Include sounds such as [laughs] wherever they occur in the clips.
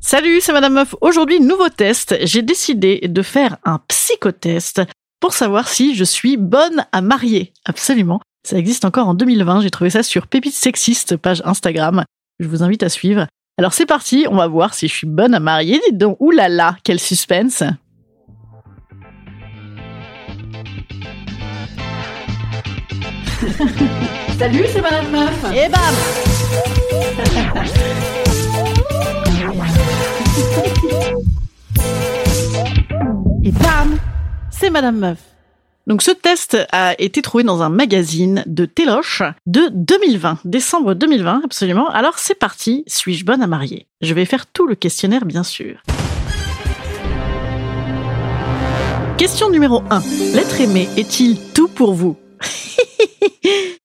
Salut, c'est Madame Meuf. Aujourd'hui, nouveau test. J'ai décidé de faire un psychotest pour savoir si je suis bonne à marier. Absolument. Ça existe encore en 2020. J'ai trouvé ça sur Pépite Sexiste, page Instagram. Je vous invite à suivre. Alors c'est parti, on va voir si je suis bonne à marier. Dites donc, oulala, quel suspense. [laughs] Salut, c'est Madame Meuf. Et bam [laughs] Madame Meuf. Donc ce test a été trouvé dans un magazine de Téloche de 2020, décembre 2020, absolument. Alors c'est parti, suis-je bonne à marier? Je vais faire tout le questionnaire bien sûr. Question numéro 1. L'être aimé est-il tout pour vous?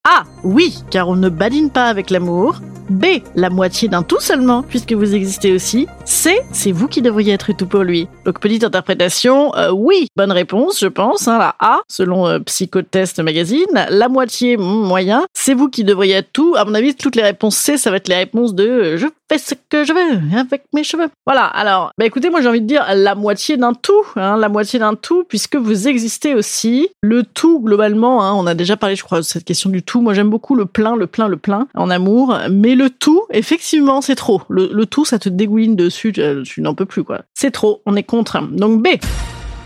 A. [laughs] Oui, car on ne badine pas avec l'amour. B. La moitié d'un tout seulement, puisque vous existez aussi. C. C'est vous qui devriez être tout pour lui. Donc petite interprétation, euh, oui, bonne réponse, je pense. Hein, la A, selon euh, Psychotest Magazine. La moitié, moyen. C'est vous qui devriez être tout. À mon avis, toutes les réponses C, ça va être les réponses de euh, je fais ce que je veux avec mes cheveux. Voilà. Alors, bah écoutez, moi j'ai envie de dire la moitié d'un tout, hein, la moitié d'un tout, puisque vous existez aussi. Le tout globalement, hein, on a déjà parlé, je crois, de cette question du tout. Moi j'aime beaucoup le plein, le plein, le plein en amour, mais le tout, effectivement, c'est trop. Le, tout, ça te dégouline dessus, tu, tu n'en peux plus quoi. C'est trop. On est contre. Donc B.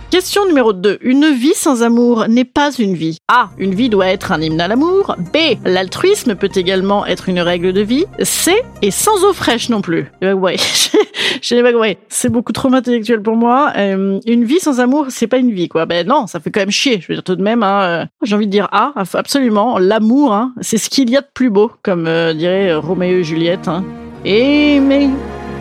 Question numéro 2. Une vie sans amour n'est pas une vie. A. Une vie doit être un hymne à l'amour. B. L'altruisme peut également être une règle de vie. C. Et sans eau fraîche non plus. Ouais, [laughs] compris. C'est beaucoup trop intellectuel pour moi. Euh, une vie sans amour, c'est pas une vie, quoi. Ben non, ça fait quand même chier. Je veux dire tout de même, hein, euh, j'ai envie de dire A. Absolument. L'amour, hein, c'est ce qu'il y a de plus beau, comme euh, dirait Roméo et Juliette. Hein. Aimer,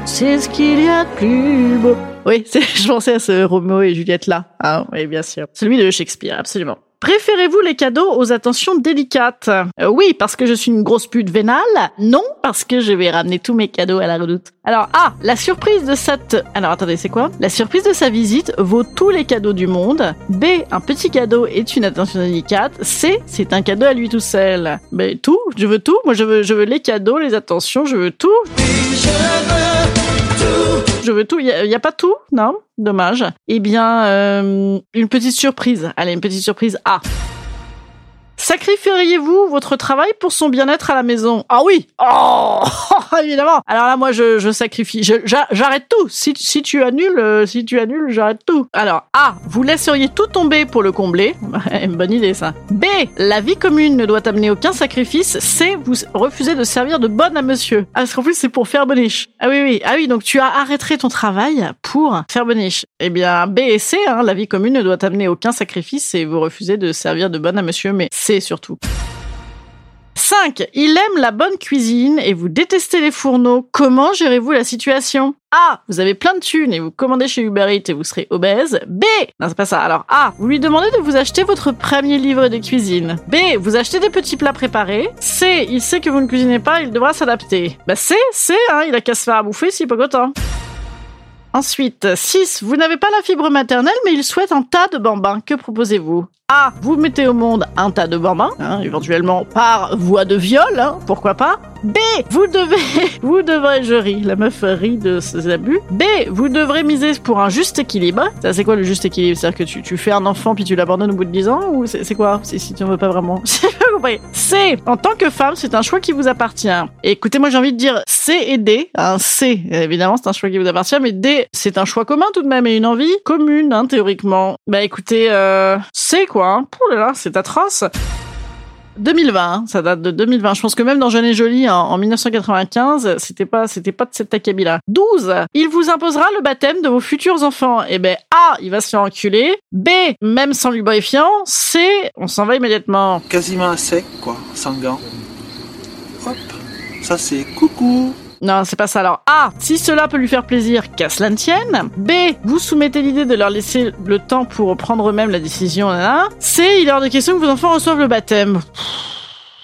c'est ce qu'il y a de plus beau. Oui, [laughs] je pensais à ce Roméo et Juliette là. Ah oui, bien sûr. Celui de Shakespeare, absolument. Préférez-vous les cadeaux aux attentions délicates? Euh, Oui, parce que je suis une grosse pute vénale. Non, parce que je vais ramener tous mes cadeaux à la redoute. Alors, A, la surprise de cette... Alors, attendez, c'est quoi? La surprise de sa visite vaut tous les cadeaux du monde. B, un petit cadeau est une attention délicate. C, c'est un cadeau à lui tout seul. Mais tout, je veux tout. Moi, je veux, je veux les cadeaux, les attentions, je veux tout. Je veux tout. Il y, a pas tout, non? Dommage. Eh bien, euh, une petite surprise. Allez, une petite surprise A. Sacrifieriez-vous votre travail pour son bien-être à la maison? Ah oui Oh [laughs] Évidemment Alors là, moi, je, sacrifie. J'arrête tout. Si, tu annules, euh, si tu annules, j'arrête tout. Alors, A. Vous laisseriez tout tomber pour le combler. Une [laughs] bonne idée, ça. B. La vie commune ne doit amener aucun sacrifice. C. Vous refusez de servir de bonne à monsieur. Ah, parce qu'en plus, c'est pour faire boniche. Ah oui, oui. Ah oui, donc tu as arrêté ton travail pour faire boniche. Eh bien, B et C, hein, la vie commune ne doit amener aucun sacrifice et vous refusez de servir de bonne à monsieur, mais Surtout. 5. Il aime la bonne cuisine et vous détestez les fourneaux. Comment gérez-vous la situation? A. Vous avez plein de thunes et vous commandez chez Uber Eats et vous serez obèse. B. Non, c'est pas ça. Alors A. Vous lui demandez de vous acheter votre premier livre de cuisine. B. Vous achetez des petits plats préparés. C. Il sait que vous ne cuisinez pas, il devra s'adapter. Bah C. C. Hein, il a qu'à se faire à bouffer s'il pas content. Ensuite, 6. Vous n'avez pas la fibre maternelle, mais il souhaite un tas de bambins. Que proposez-vous? A. Vous mettez au monde un tas de bambins, hein, éventuellement par voie de viol, hein, pourquoi pas. B. Vous devez, [laughs] vous devrez, je ris, la meuf rit de ses abus. B. Vous devrez miser pour un juste équilibre. Ça, c'est quoi le juste équilibre? C'est-à-dire que tu, tu fais un enfant puis tu l'abandonnes au bout de 10 ans Ou c'est quoi? Si tu en veux pas vraiment. [laughs] C. En tant que femme, c'est un choix qui vous appartient. Écoutez, moi j'ai envie de dire C et D. Un C, évidemment, c'est un choix qui vous appartient, mais D, c'est un choix commun tout de même et une envie commune, hein, théoriquement. Bah écoutez, euh, C quoi. Hein. Là c'est atroce. 2020, hein, ça date de 2020. Je pense que même dans Jeune et Jolie en, en 1995, c'était pas, c'était pas de cet acabit-là. 12. Il vous imposera le baptême de vos futurs enfants. Eh ben A, il va se faire enculer. B, même sans lubrifiant. C, on s'en va immédiatement. quasiment à sec, quoi, sans. Hop. Ça, c'est coucou. Non, c'est pas ça. Alors, A, si cela peut lui faire plaisir, qu'à cela ne tienne. B, vous soumettez l'idée de leur laisser le temps pour prendre eux-mêmes la décision. C, il est hors de question que vos enfants reçoivent le baptême.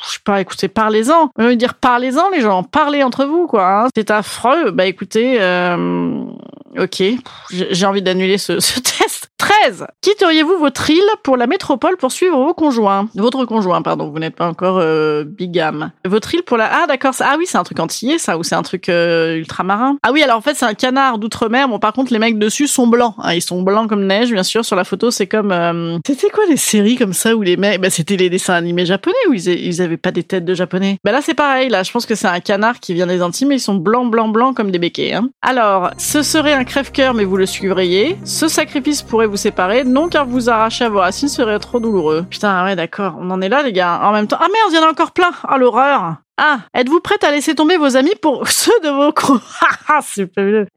Je sais pas, écoutez, parlez-en. On veut dire parlez-en, les gens. Parlez entre vous, quoi. hein. C'est affreux. Bah écoutez, euh... ok. J'ai envie d'annuler ce [laughs] test. 13. Quitteriez-vous votre île pour la métropole pour suivre vos conjoints? Votre conjoint, pardon, vous n'êtes pas encore euh, bigame. Votre île pour la... Ah d'accord, ah oui, c'est un truc antillais ça, ou c'est un truc euh, ultramarin Ah oui, alors en fait c'est un canard d'outre-mer. Bon par contre les mecs dessus sont blancs. hein. Ils sont blancs comme neige, bien sûr. Sur la photo c'est comme... euh, C'était quoi les séries comme ça où les mecs... Bah c'était les dessins animés japonais où ils, ils avaient pas des têtes de japonais? Bah là c'est pareil, là je pense que c'est un canard qui vient des Antilles mais ils sont blancs, blancs, blancs comme des béquets. Hein. Alors, ce serait un crève-cœur mais vous le suivriez. Ce sacrifice pourrait vous séparer. Non car vous arracher à vos racines serait trop douloureux. Putain, ouais d'accord, on en est là les gars. En même temps... Ah merde, il y en a encore plein Ah l'horreur ah, êtes-vous prête à laisser tomber vos amis pour [laughs] ceux de vos [laughs] Ah.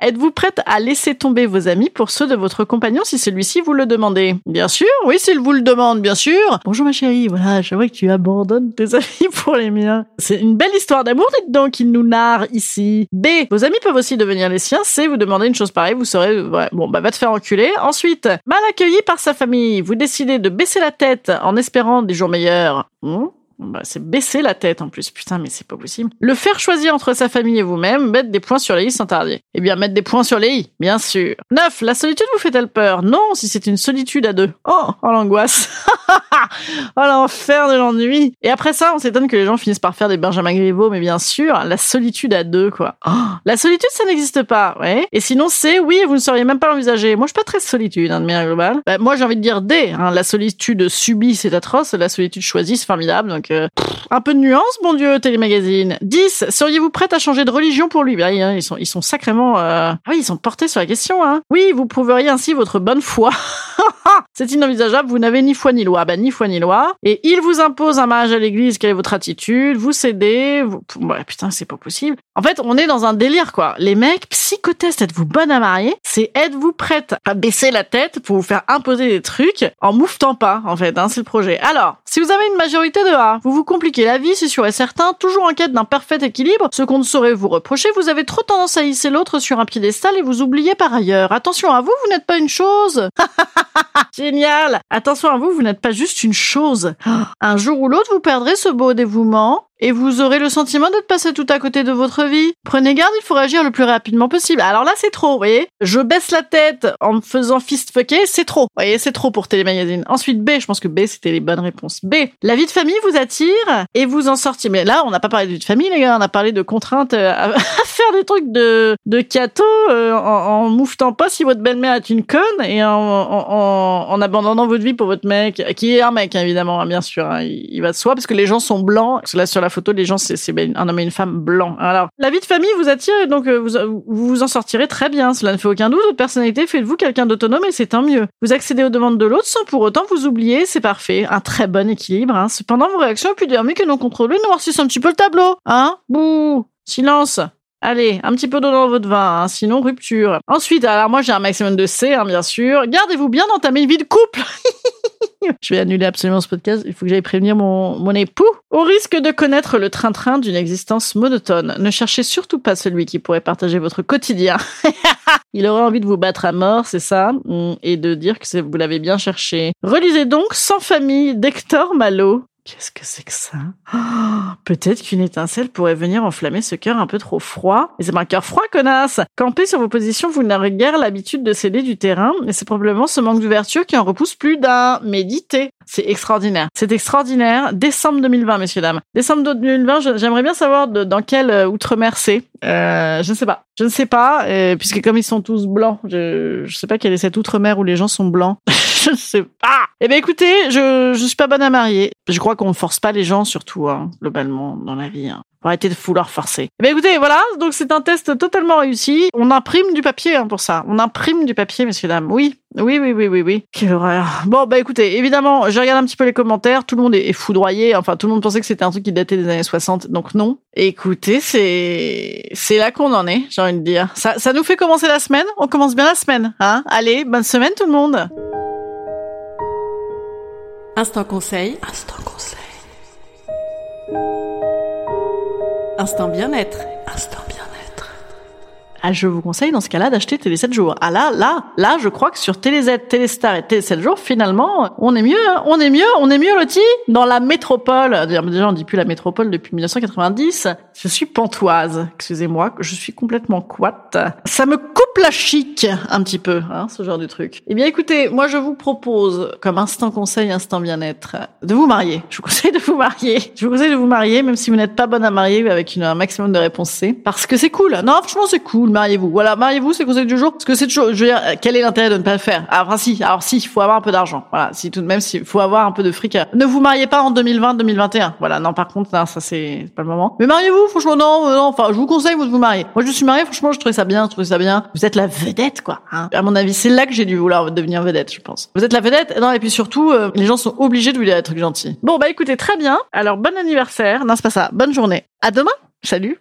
Êtes-vous prête à laisser tomber vos amis pour ceux de votre compagnon si celui-ci vous le demandez Bien sûr, oui, s'il vous le demande, bien sûr. Bonjour ma chérie, voilà, je vois que tu abandonnes tes [laughs] amis pour les miens. C'est une belle histoire d'amour, dites donc, qu'il nous narre ici. B, vos amis peuvent aussi devenir les siens. C, vous demandez une chose pareille, vous serez, ouais, bon, bah va te faire enculer. Ensuite, mal accueilli par sa famille, vous décidez de baisser la tête en espérant des jours meilleurs. Hmm? Bah, c'est baisser la tête en plus. Putain, mais c'est pas possible. Le faire choisir entre sa famille et vous-même, mettre des points sur les i sans tarder. Eh bien, mettre des points sur les i, bien sûr. 9. La solitude vous fait-elle peur? Non, si c'est une solitude à deux. Oh, oh l'angoisse. [laughs] [laughs] oh l'enfer de l'ennui. Et après ça, on s'étonne que les gens finissent par faire des Benjamin Griveaux, mais bien sûr, la solitude à deux, quoi. Oh, la solitude, ça n'existe pas, ouais. Et sinon, c'est oui, vous ne sauriez même pas l'envisager. Moi, je suis pas très solitude, hein, de manière globale. Bah, moi, j'ai envie de dire D. Hein, la solitude subie, c'est atroce. La solitude choisie, c'est formidable. Donc, euh, un peu de nuance, bon Dieu, télémagazine. 10. Seriez-vous prête à changer de religion pour lui? Bah, hein, Ils sont, ils sont sacrément... euh, Ah oui, ils sont portés sur la question. Hein. Oui, vous prouveriez ainsi votre bonne foi. [laughs] c'est inenvisageable, vous n'avez ni foi ni loi. Bah, ni foi ni loi. Et il vous impose un mariage à l'église, quelle est votre attitude? Vous cédez? Vous... Ouais, putain, c'est pas possible. En fait, on est dans un délire, quoi. Les mecs, psychotest, êtes-vous bonne à marier? C'est êtes-vous prête à baisser la tête pour vous faire imposer des trucs en mouftant pas, en fait, hein, c'est le projet. Alors, si vous avez une majorité de A, vous vous compliquez la vie, c'est sûr et certain, toujours en quête d'un parfait équilibre, ce qu'on ne saurait vous reprocher, vous avez trop tendance à hisser l'autre sur un piédestal et vous oubliez par ailleurs. Attention à vous, vous n'êtes pas une chose. [laughs] Génial Attention à vous, vous n'êtes pas juste une chose. Un jour ou l'autre, vous perdrez ce beau dévouement et vous aurez le sentiment d'être passé tout à côté de votre vie. Prenez garde, il faut réagir le plus rapidement possible. Alors là, c'est trop, vous voyez. Je baisse la tête en me faisant fist fucker, c'est trop. Vous voyez, c'est trop pour Télémagazine. Ensuite, B, je pense que B, c'était les bonnes réponses. B, la vie de famille vous attire et vous en sortiez. Mais là, on n'a pas parlé de vie de famille, les gars. On a parlé de contraintes euh, [laughs] à, faire des trucs de, de cato euh, en, en mouftant pas si votre belle-mère est une conne et en, en, en, abandonnant votre vie pour votre mec, qui est un mec, évidemment, hein, bien sûr. hein. il, va de soi parce que les gens sont blancs. Photo, les gens, c'est un homme et une femme blancs. Alors, la vie de famille vous attire donc euh, vous, vous en sortirez très bien. Cela ne fait aucun doute. Votre personnalité fait de vous quelqu'un d'autonome et c'est tant mieux. Vous accédez aux demandes de l'autre sans pour autant vous oublier. C'est parfait. Un très bon équilibre. Hein. Cependant, vos réactions plus mais que non contrôlées noircissent un petit peu le tableau. Hein Bouh Silence Allez, un petit peu d'eau dans votre vin, hein, sinon rupture. Ensuite, alors moi j'ai un maximum de C, hein, bien sûr. Gardez-vous bien d'entamer une vie de couple. [laughs] [laughs] Je vais annuler absolument ce podcast. Il faut que j'aille prévenir mon, mon époux. Au risque de connaître le train-train d'une existence monotone, ne cherchez surtout pas celui qui pourrait partager votre quotidien. [laughs] Il aurait envie de vous battre à mort, c'est ça, Mm, et de dire que vous l'avez bien cherché. Relisez donc Sans famille d'Hector Malo. Qu'est-ce que c'est que ça? Oh, Peut-être qu'une étincelle pourrait venir enflammer ce cœur un peu trop froid. Mais c'est pas un cœur froid, connasse Campez sur vos positions, vous n'aurez guère l'habitude de céder du terrain, et c'est probablement ce manque d'ouverture qui en repousse plus d'un. Méditez C'est extraordinaire. C'est extraordinaire. Décembre 2020, messieurs, dames. Décembre 2020, je- j'aimerais bien savoir dans quel euh, outre-mer c'est. Euh, je ne sais pas. Je ne sais pas, euh, puisque comme ils sont tous blancs, je ne sais pas quel est cet outre-mer où les gens sont blancs. [laughs] je ne sais pas. Eh bien, écoutez, je je suis pas bonne à marier. Je crois qu'on ne force pas les gens, surtout, hein, globalement, dans la vie. Hein. Faut arrêter de vouloir forcer. Eh bien, écoutez, voilà. Donc, c'est un test totalement réussi. On imprime du papier hein, pour ça. On imprime du papier, messieurs, dames. Oui. Oui, oui, oui, oui, oui. Quelle horreur. Bon, bah écoutez, évidemment, je regarde un petit peu les commentaires. Tout le monde est foudroyé. Enfin, tout le monde pensait que c'était un truc qui datait des années 60. Donc non. Écoutez, c'est c'est là qu'on en est, j'ai envie de dire. Ça, ça nous fait commencer la semaine. On commence bien la semaine. Hein Allez, bonne semaine tout le monde. Instant conseil. Instant conseil. Instant bien-être. Instant bien-être. Ah, je vous conseille dans ce cas-là d'acheter Télé 7 jours. Ah là, là, là, je crois que sur Télé Z, Téléstar et Télé 7 jours, finalement, on est mieux, hein. on est mieux, on est mieux loti dans la métropole. Déjà, on dit plus la métropole depuis 1990. Je suis pantoise, excusez-moi, je suis complètement quat. Ça me coupe la chic un petit peu, hein, ce genre de truc. Eh bien, écoutez, moi, je vous propose, comme instant conseil, instant bien-être, de vous marier. Je vous conseille de vous marier. Je vous conseille de vous marier, même si vous n'êtes pas bonne à marier, avec un maximum de réponses C. Parce que c'est cool. Non, franchement, c'est cool mariez-vous. Voilà, mariez-vous, c'est le conseil du jour. Parce que c'est toujours, je veux dire, quel est l'intérêt de ne pas le faire? Alors, enfin, si, alors si, il faut avoir un peu d'argent. Voilà, si tout de même, s'il faut avoir un peu de fric. Ne vous mariez pas en 2020, 2021. Voilà, non, par contre, ça, c'est pas le moment. Mais mariez-vous, franchement, non, non, enfin, je vous conseille de vous marier. Moi, je suis mariée, franchement, je trouvais ça bien, je trouvais ça bien. Vous êtes la vedette, quoi. Hein. À mon avis, c'est là que j'ai dû vouloir devenir vedette, je pense. Vous êtes la vedette, non, et puis surtout, euh, les gens sont obligés de vous dire des trucs gentils. Bon, bah écoutez, très bien. Alors, bon anniversaire. Non, c'est pas ça. Bonne journée. À demain. Salut.